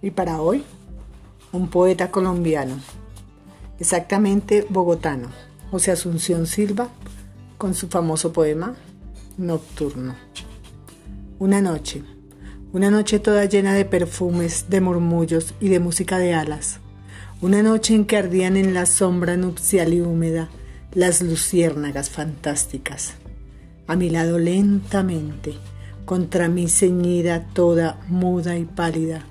Y para hoy, un poeta colombiano, exactamente bogotano, José Asunción Silva, con su famoso poema Nocturno. Una noche, una noche toda llena de perfumes, de murmullos y de música de alas. Una noche en que ardían en la sombra nupcial y húmeda las luciérnagas fantásticas. A mi lado lentamente, contra mí ceñida toda muda y pálida,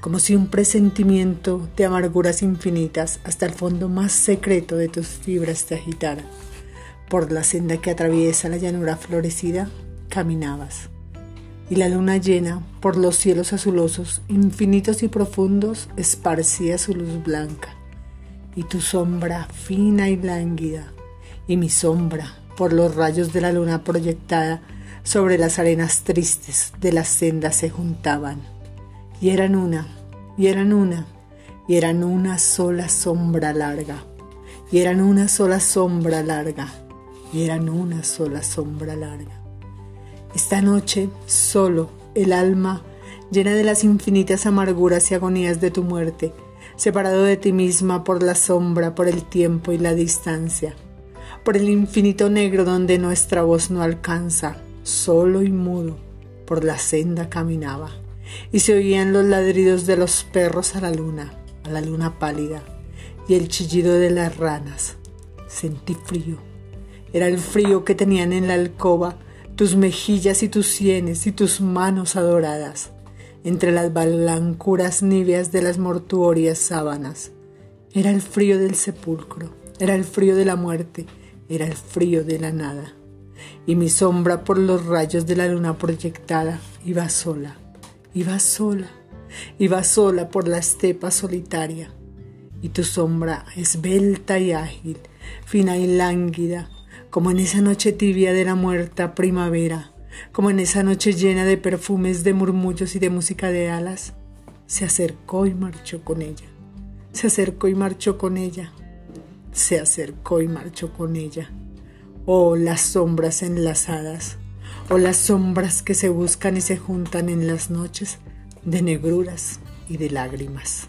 como si un presentimiento de amarguras infinitas hasta el fondo más secreto de tus fibras te agitara. Por la senda que atraviesa la llanura florecida, caminabas. Y la luna llena, por los cielos azulosos, infinitos y profundos, esparcía su luz blanca. Y tu sombra fina y lánguida, y mi sombra, por los rayos de la luna proyectada, sobre las arenas tristes de las sendas se juntaban. Y eran una, y eran una, y eran una sola sombra larga. Y eran una sola sombra larga, y eran una sola sombra larga. Esta noche, solo, el alma, llena de las infinitas amarguras y agonías de tu muerte, separado de ti misma por la sombra, por el tiempo y la distancia, por el infinito negro donde nuestra voz no alcanza, solo y mudo, por la senda caminaba, y se oían los ladridos de los perros a la luna, a la luna pálida, y el chillido de las ranas. Sentí frío. Era el frío que tenían en la alcoba tus mejillas y tus sienes y tus manos adoradas, entre las balancuras níveas de las mortuorias sábanas. Era el frío del sepulcro, era el frío de la muerte, era el frío de la nada y mi sombra por los rayos de la luna proyectada iba sola, iba sola, iba sola por la estepa solitaria. Y tu sombra esbelta y ágil, fina y lánguida, como en esa noche tibia de la muerta primavera, como en esa noche llena de perfumes, de murmullos y de música de alas, se acercó y marchó con ella. Se acercó y marchó con ella. Se acercó y marchó con ella o las sombras enlazadas, o las sombras que se buscan y se juntan en las noches de negruras y de lágrimas.